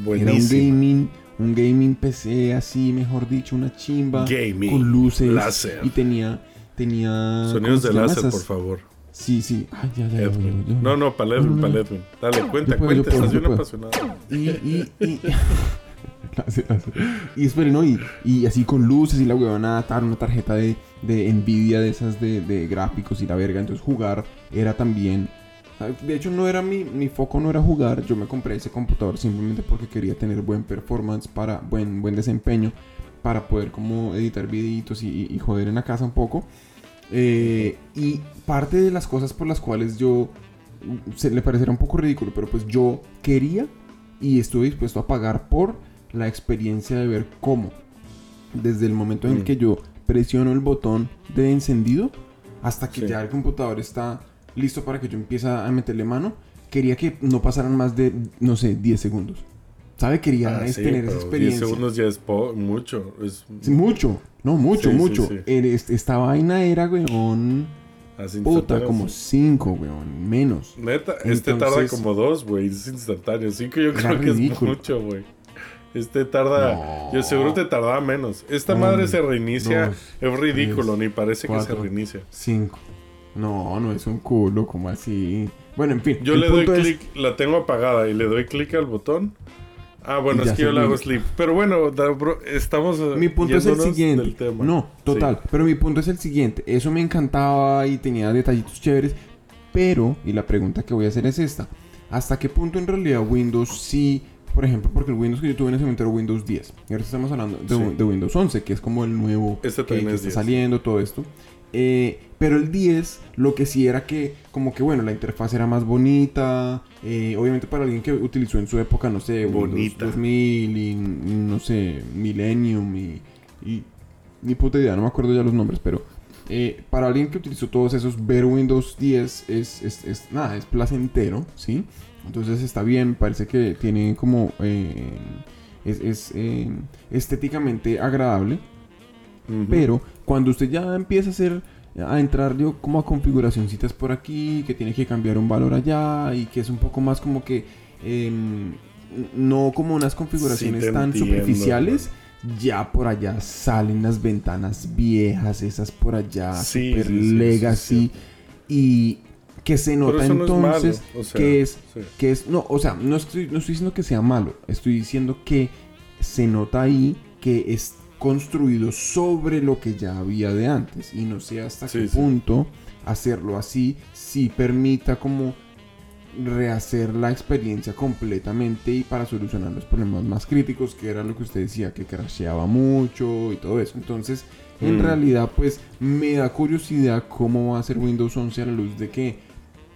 era un gaming. Un gaming PC así, mejor dicho, una chimba. Gaming. Con luces. láser. Y tenía. Tenía. Sonidos ¿cómo se de láser, por favor. Sí, sí. Ay, ya, ya, ya, Edwin. ya, ya. No, no, para Edwin, No, no. Edwin. Dale, cuenta, puedo, cuenta. puedo, Estás bien apasionado. Y, y, y... Y espere, ¿no? Y, y así con luces y la huevona tal, una tarjeta de, de Nvidia de esas de, de gráficos y la verga. Entonces jugar era también De hecho, no era mi, mi foco no era jugar. Yo me compré ese computador simplemente porque quería tener buen performance para buen, buen desempeño para poder como editar videitos y, y joder en la casa un poco. Eh, y parte de las cosas por las cuales yo se le parecerá un poco ridículo, pero pues yo quería y estuve dispuesto a pagar por la experiencia de ver cómo desde el momento en Mm. que yo presiono el botón de encendido hasta que Sí. ya el computador está listo para que yo empiece a meterle mano, quería que no pasaran más de, no sé, 10 segundos. ¿Sabe? Quería Ah, es sí, tener esa 10 experiencia. segundos ya es mucho. Es mucho, no, mucho, Sí, mucho. sí. Eh, est- Esta vaina era, weón, así puta, como 5, weón, menos. Neta, este tarda como dos, güey. Es instantáneo. Cinco yo Era creo que es mucho, güey. Este tarda. No. Yo seguro te tardaba menos. Esta madre se reinicia. dos, es ridículo, tres, ni parece que se reinicia. 5. No, no es un culo, como así. Bueno, en fin. Yo le doy es- clic, la tengo apagada y le doy clic al botón. Ah, bueno, es que yo le hago sleep. Pero bueno, da- bro, estamos. eh, Mi punto es el siguiente. del tema. No, total. Sí. Pero mi punto es el siguiente. Eso me encantaba y tenía detallitos chéveres. Pero, y la pregunta que voy a hacer es esta. ¿Hasta qué punto en realidad Windows sí... Por ejemplo, porque el Windows que yo tuve en ese momento era Windows 10. Y ahora estamos hablando de, Sí. de Windows 11, que es como el nuevo Este que, también que es está 10. saliendo, todo esto. Eh, pero el 10, lo que sí era que, como que bueno, la interfaz era más bonita. eh, obviamente para alguien que utilizó en su época, no sé, Windows Bonita. 2000 y no sé, Millennium y, y ni puta idea, no me acuerdo ya los nombres, pero eh, para alguien que utilizó todos esos, ver Windows 10 es, es, es- nada, es placentero, ¿sí? Entonces está bien, parece que tiene como... eh, es es, eh, estéticamente agradable, Pero cuando usted ya empieza a hacer a entrar yo como a configuracioncitas por aquí, que tiene que cambiar un valor allá y que es un poco más como que em, no como unas configuraciones tan entiendo, superficiales, ya por allá salen las ventanas viejas, esas por allá Sí, super sí, legacy y que se nota es entonces o sea, que es que es no o sea no estoy no estoy diciendo que sea malo estoy diciendo que se nota ahí que es construido sobre lo que ya había de antes y no sé hasta Sí, qué sí. punto hacerlo así sí permita como rehacer la experiencia completamente y para solucionar los problemas más críticos que era lo que usted decía que crasheaba mucho y todo eso entonces en Mm. realidad pues me da curiosidad cómo va a ser Windows 11 a la luz de que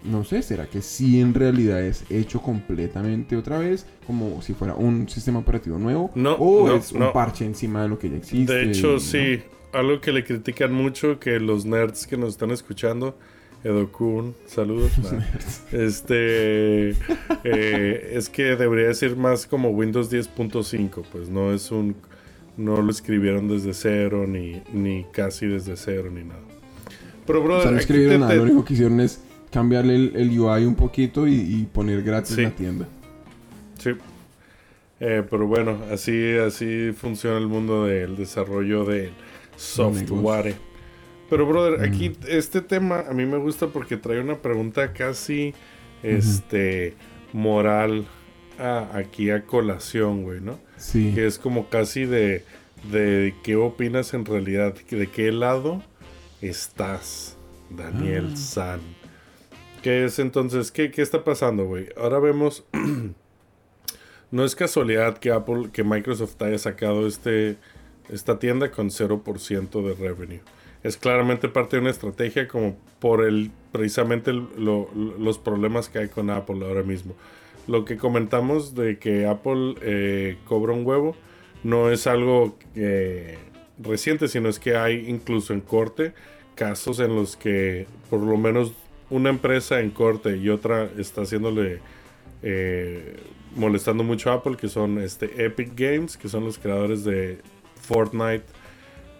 no sé, ¿será que sí en realidad es hecho completamente otra vez? Como si fuera un sistema operativo nuevo. No, o no, es un no. parche encima de lo que ya existe. De hecho, sí. Algo que le critican mucho que los nerds que nos están escuchando, Edo Kun, saludos. este eh, es que debería decir más como Windows 10.5, pues no es un no lo escribieron desde cero ni, ni casi desde cero ni nada. Pero O brother, sea, no escribieron te- nada, lo único que hicieron es cambiarle el, el UI un poquito y, y poner gratis Sí. la tienda. Sí. Eh, pero bueno, así, así funciona el mundo del desarrollo del software. Pero, brother, aquí este tema a mí me gusta porque trae una pregunta casi este moral a- aquí a colación, güey, ¿no? Sí. Que es como casi de, de qué opinas en realidad, de qué lado estás, Daniel Ah. San. ¿Qué es entonces? ¿Qué, qué está pasando, güey? Ahora vemos. no es casualidad que Apple, que Microsoft haya sacado este, esta tienda con 0% de revenue. Es claramente parte de una estrategia como por el precisamente los problemas que hay con Apple ahora mismo. Lo que comentamos de que Apple eh, cobra un huevo no es algo eh, reciente, sino es que hay incluso en corte casos en los que por lo menos una empresa en corte y otra está haciéndole eh, molestando mucho a Apple, que son este Epic Games, que son los creadores de Fortnite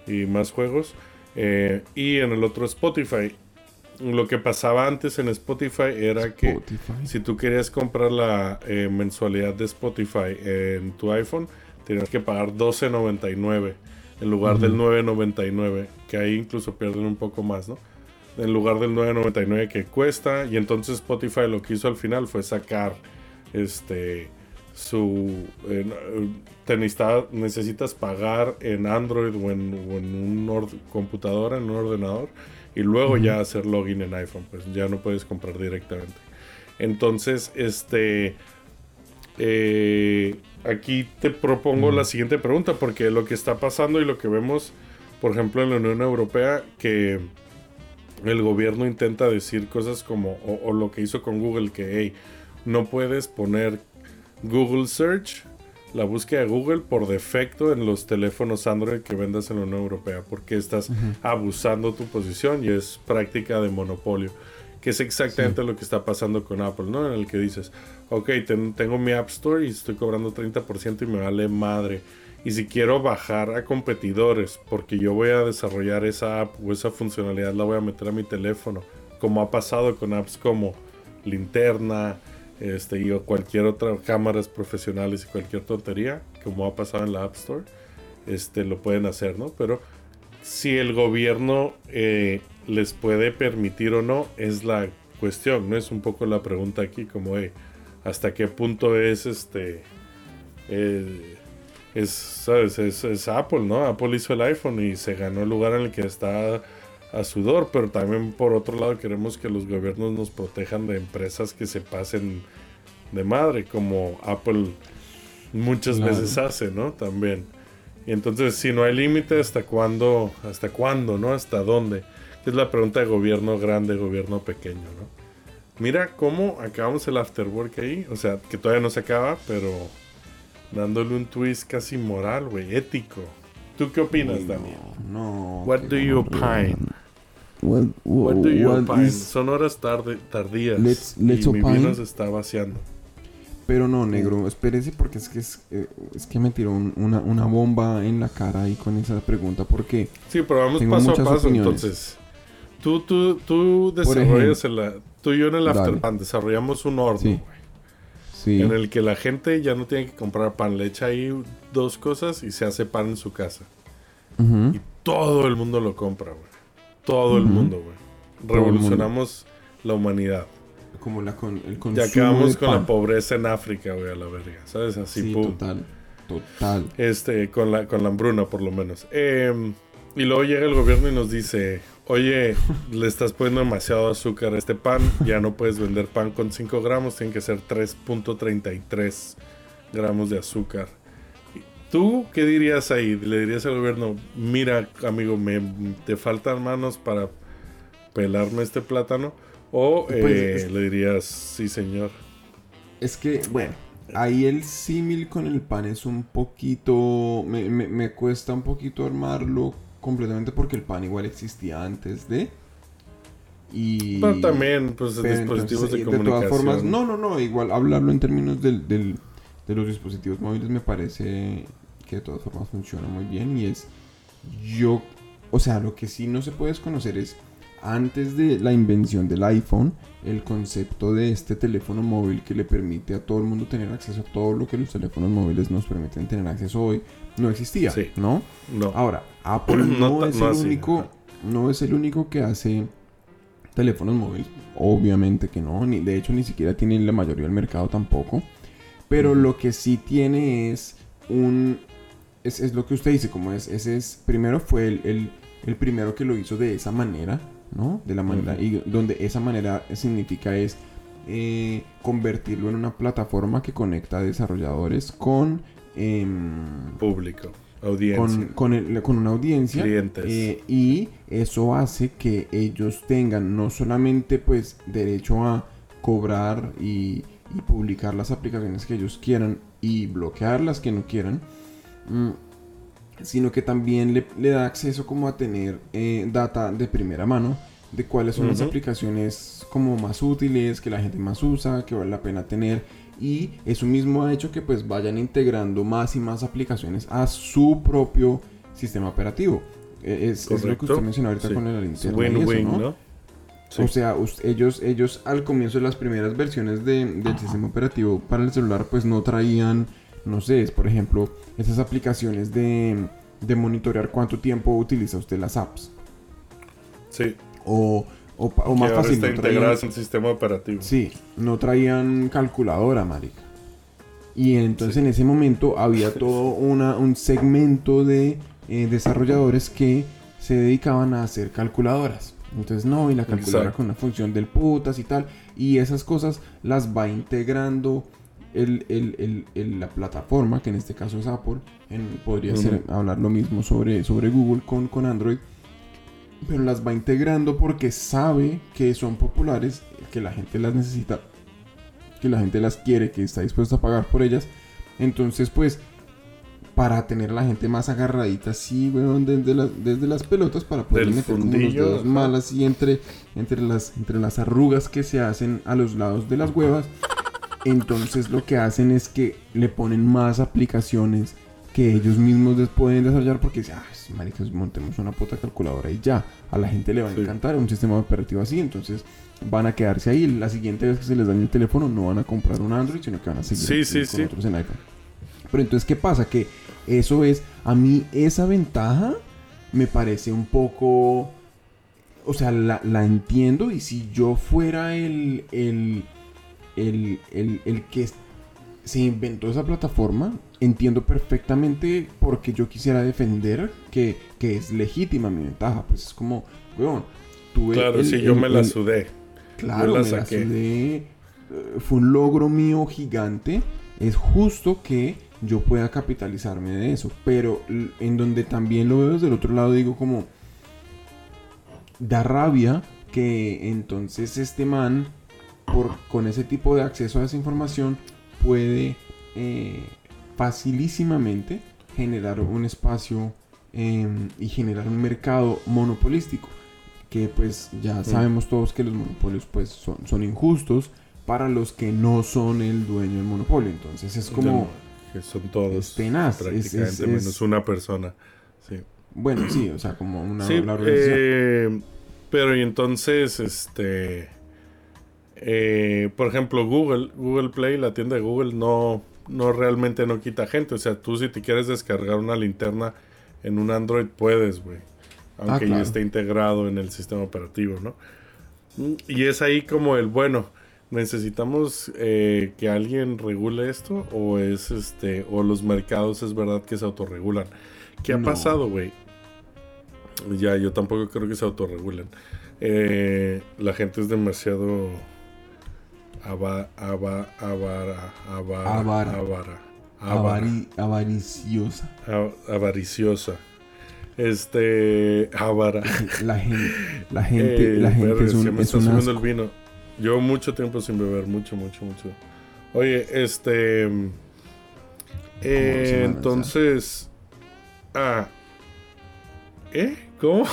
y más juegos, eh, y en el otro Spotify. Lo que pasaba antes en Spotify era que si tú querías comprar la eh, mensualidad de Spotify en tu iPhone, tenías que pagar 12.99 en lugar del 9.99, que ahí incluso pierden un poco más, ¿no? En lugar del 9.99 que cuesta, y entonces Spotify lo que hizo al final fue sacar este su eh, eh, te necesita- necesitas pagar en Android o en, o en un computadora, en un ordenador, y luego ya hacer login en iPhone, pues ya no puedes comprar directamente. Entonces, este, eh, aquí te propongo la siguiente pregunta, porque lo que está pasando y lo que vemos, por ejemplo, en la Unión Europea, que el gobierno intenta decir cosas como, o, o lo que hizo con Google, que hey, no puedes poner Google Search, la búsqueda de Google por defecto en los teléfonos Android que vendas en la Unión Europea, porque estás abusando tu posición y es práctica de monopolio, que es exactamente lo que está pasando con Apple, ¿no? En el que dices, ok, ten- tengo mi App Store y estoy cobrando 30% y me vale madre. Y si quiero bajar a competidores, porque yo voy a desarrollar esa app o esa funcionalidad, la voy a meter a mi teléfono, como ha pasado con apps como Linterna, este, y o cualquier otra, cámaras profesionales y cualquier tontería, como ha pasado en la App Store, este, lo pueden hacer, ¿no? Pero si el gobierno eh, les puede permitir o no, es la cuestión, ¿no? Es un poco la pregunta aquí, como, eh, ¿hasta qué punto es este... eh, es, ¿sabes? Es, es Apple, ¿no? Apple hizo el iPhone y se ganó el lugar en el que está a sudor, pero también por otro lado queremos que los gobiernos nos protejan de empresas que se pasen de madre, como Apple muchas Claro. veces hace, ¿no? También. Y entonces, si no hay límite, ¿hasta cuándo? ¿Hasta cuándo, no? ¿Hasta dónde? Es la pregunta de gobierno grande, gobierno pequeño, ¿no? Mira cómo acabamos el afterwork ahí. O sea, que todavía no se acaba, pero dándole un twist casi moral, güey, ético. ¿Tú qué opinas, Daniel? No. What qué do you opine? What, What do you what opine? is- Son horas tarde, tardías Let's- let's y mi opine. vino se está vaciando. Pero no, negro, espérese porque es que es, eh, es que me tiró un- una, una bomba en la cara ahí con esa pregunta porque Sí, pero vamos Tengo paso a paso. opiniones. Entonces, tú, tú, tú desarrollas el, tú y yo en el. Afterpan desarrollamos un horno, Sí. Sí, en el que la gente ya no tiene que comprar pan, le echa ahí dos cosas y se hace pan en su casa. Y todo el mundo lo compra, güey. Todo el mundo, güey. el mundo. Revolucionamos la humanidad. como la con, el Ya acabamos de con pan. la pobreza en África, güey, a la verga. ¿Sabes? Así, Sí, pum. total, total. Este, con la, con la hambruna, por lo menos. Em, y luego llega el gobierno y nos dice: Oye, le estás poniendo demasiado azúcar a este pan. Ya no puedes vender pan con 5 gramos, tienen que ser 3.33 gramos de azúcar. ¿Tú qué dirías ahí? ¿Le dirías al gobierno: Mira, amigo, me, te faltan manos para pelarme este plátano? O Pues, eh, le dirías: Sí, señor. Es que, bueno, ahí el símil con el pan es un poquito. Me, me- me cuesta un poquito armarlo completamente porque el pan igual existía antes de. Y. Pero también, pues, pero dispositivos entonces, de comunicación. todas formas, no, no, no, igual hablarlo en términos del, del- de los dispositivos móviles me parece que de todas formas funciona muy bien y es yo, o sea, lo que sí no se puede desconocer es antes de la invención del iPhone, el concepto de este teléfono móvil que le permite a todo el mundo tener acceso a todo lo que los teléfonos móviles nos permiten tener acceso hoy, no existía, Sí. ¿no? No. Ahora, Apple No es no el único, no es el único que hace teléfonos móviles. Obviamente que no, ni de hecho ni siquiera tiene la mayoría del mercado tampoco. Pero lo que sí tiene es un es, es lo que usted dice, como es, ese es primero fue el, el- el primero que lo hizo de esa manera, ¿no? De la manera y donde esa manera significa es eh, convertirlo en una plataforma que conecta a desarrolladores con em, Público, audiencia. con, con, el- con una audiencia Clientes. eh, y eso hace que ellos tengan no solamente pues derecho a cobrar y, y publicar las aplicaciones que ellos quieran y bloquear las que no quieran mm, sino que también le, le da acceso como a tener eh, data de primera mano de cuáles son las aplicaciones como más útiles, que la gente más usa, que vale la pena tener y eso mismo ha hecho que pues vayan integrando más y más aplicaciones a su propio sistema operativo. Eh, Es, es lo que usted mencionó ahorita Sí. con el Es linterna y eso, Win-win, ¿no? ¿no? Sí. O sea, ellos, ellos al comienzo de las primeras versiones de- del sistema operativo para el celular, pues no traían, no sé, es, por ejemplo, esas aplicaciones de, de monitorear cuánto tiempo utiliza usted las apps. sí. O, o, más ahora fácil, está no traían, integradas en el sistema operativo. sí, no traían calculadora, marica. Y entonces en ese momento había todo una, un segmento de eh, desarrolladores que se dedicaban a hacer calculadoras. Entonces, no, y la calculadora Exacto. con una función del putas y tal. Y esas cosas las va integrando el, el- el- el- la plataforma, que en este caso es Apple. En- podría ser hablar lo mismo sobre, sobre Google con, con Android. Pero las va integrando porque sabe que son populares, que la gente las necesita, que la gente las quiere, que está dispuesta a pagar por ellas. Entonces, pues, para tener a la gente más agarradita, sí, weón, desde, las- desde las pelotas, para poder Del meter como los fundillo, dedos malas y entre, entre, las, entre las arrugas que se hacen a los lados de las huevas. Entonces lo que hacen es que le ponen más aplicaciones que ellos mismos les pueden desarrollar porque dicen, ah, sí, maricas, montemos una puta calculadora y ya. A la gente le va a Sí. encantar un sistema operativo así, entonces van a quedarse ahí. La siguiente vez que se les dañe el teléfono no van a comprar un Android, sino que van a seguir Sí, con otros en iPhone. Pero entonces, ¿qué pasa? Que eso es, a mí esa ventaja me parece un poco, o sea, la, la entiendo y si yo fuera el, el, el, el, el que se inventó esa plataforma, entiendo perfectamente por qué yo quisiera defender que, que es legítima mi ventaja. Pues es como, weón, tuve Claro, el- sí, yo me la sudé. Claro, la me la sudé. Eh, Fue un logro mío gigante. Es justo que yo pueda capitalizarme de eso. Pero en donde también lo veo desde el otro lado, digo como... Da rabia que entonces este man, por, con ese tipo de acceso a esa información, puede eh, facilísimamente generar un espacio em, y generar un mercado monopolístico que pues ya sabemos todos que los monopolios pues son, son injustos para los que no son el dueño del monopolio entonces es como Que son todos. es tenaz, es- Prácticamente es- es- menos una persona. Sí. bueno sí o sea como una Sí, organización. eh, pero y entonces, este, eh, por ejemplo, Google, Google Play, la tienda de Google no, no realmente no quita gente. O sea, tú si te quieres descargar una linterna en un Android puedes, güey. Aunque ya claro. esté integrado en el sistema operativo, ¿no? Mm, Y es ahí como el, bueno, necesitamos eh, que alguien regule esto o es este, o los mercados es verdad que se autorregulan. ¿Qué ha No. pasado, güey? Ya, yo tampoco creo que se autorregulen. Eh, la gente es demasiado ava, ava, avara, avara, Avara. Avari- avariciosa avariciosa. Este, avara. la gente la gente Eh, la gente verga, es un, se me es está un asco. el vino. Llevo mucho tiempo sin beber, mucho, mucho, mucho. Oye, este. eh, semana, entonces. Ah. ¿Eh? ¿Cómo?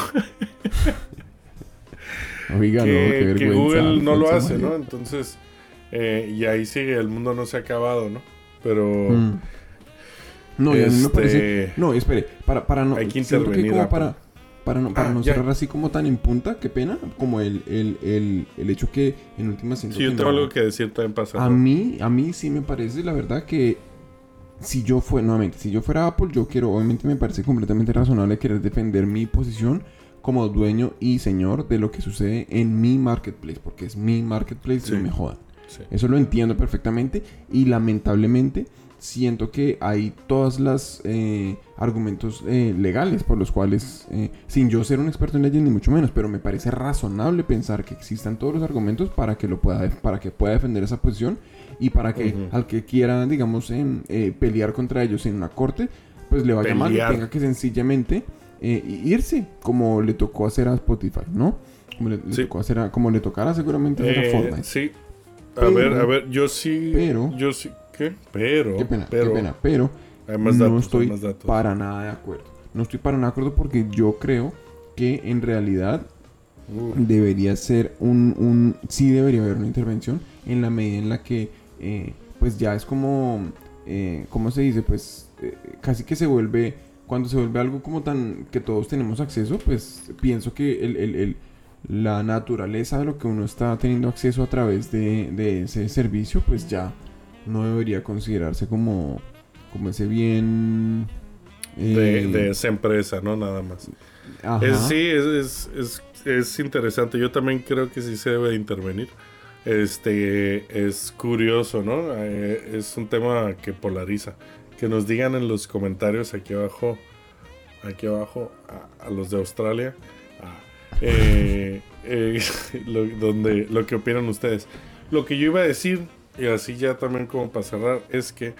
oiga no que, qué que vergüenza Google no lo hace, ¿no? Entonces. Eh, y ahí sigue, el mundo no se ha acabado, ¿no? Pero. Mm. No, y a mí me Este- parece. No, espere, para, para no. Hay que intervenir, como Apple. para, para no, para Ah, no cerrar así como tan en punta, qué pena. Como el, el, el, el hecho que en última Sí, yo que tengo no- algo que decir también pasando. A mí, a mí sí me parece, la verdad, que si yo fuera, nuevamente, si yo fuera Apple, yo quiero, obviamente me parece completamente razonable querer defender mi posición como dueño y señor de lo que sucede en mi marketplace, porque es mi marketplace, Sí. no me jodan. Sí. Eso lo entiendo perfectamente y lamentablemente siento que hay todas las eh, argumentos eh, legales por los cuales, eh, sin yo ser un experto en leyes ni mucho menos, pero me parece razonable pensar que existan todos los argumentos para que lo pueda, para que pueda defender esa posición y para que al que quiera, digamos, em, eh, pelear contra ellos en una corte, pues le vaya mal y Pelear. tenga que sencillamente eh, irse, como le tocó hacer a Spotify, ¿no? Como le, le Sí. tocó hacer a- como le tocará seguramente hacer a Fortnite. sí. A ver, a ver, yo sí. pero- Yo sí. ¿Qué? Pero. Qué pena, pero, qué pena, pero Hay más no datos, hay estoy más datos. para nada de acuerdo. No estoy para nada de acuerdo porque yo creo que en realidad Uh, debería ser un, un sí debería haber una intervención en la medida en la que eh, pues ya es como eh, ¿cómo se dice? pues eh, casi que se vuelve cuando se vuelve algo como tan que todos tenemos acceso pues pienso que el, el- el- la naturaleza de lo que uno está teniendo acceso a través de, de ese servicio pues ya no debería considerarse como como ese bien de, eh, de esa empresa, ¿no? Nada más. Es, sí, es, es, es, es interesante. Yo también creo que sí se debe de intervenir. Este es curioso, ¿no? Eh, es un tema que polariza. Que nos digan en los comentarios aquí abajo, aquí abajo, a, a los de Australia, eh, eh, lo, donde, lo que opinan ustedes. Lo que yo iba a decir, y así ya también como para cerrar, es que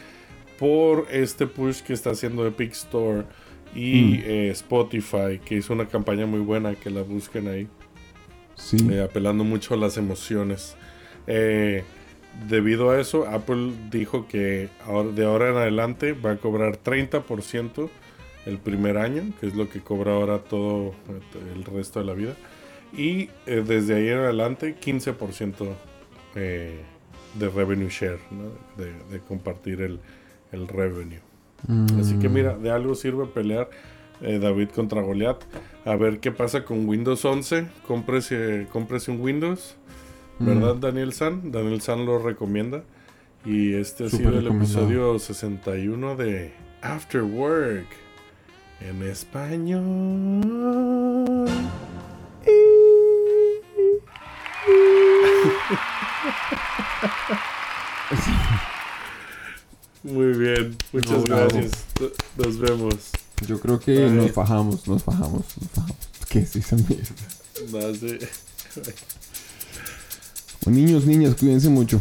por este push que está haciendo Epic Store y Mm. eh, Spotify, que hizo una campaña muy buena, que la busquen ahí, Sí. apelando mucho a las emociones. Debido a eso, Apple dijo que ahora- de ahora en adelante va a cobrar 30% el primer año, que es lo que cobra ahora todo el resto de la vida. Y eh, desde ahí en adelante, 15% eh, de revenue share, ¿no? de, de compartir el, el revenue. Así que Mm. mira, de algo sirve pelear eh, David contra Goliath. A ver qué pasa con Windows 11. Cómprese, cómprese un Windows. ¿Verdad, Mm. Daniel San? Daniel San lo recomienda. Y este ha Súper sido el episodio 61 de After Work. En español. Muy bien, muchas No, bravo. gracias. Nos vemos. Yo creo que Bye. nos fajamos, nos fajamos, nos fajamos. ¿Qué es esa mierda? No. Bueno, niños, niñas, cuídense mucho.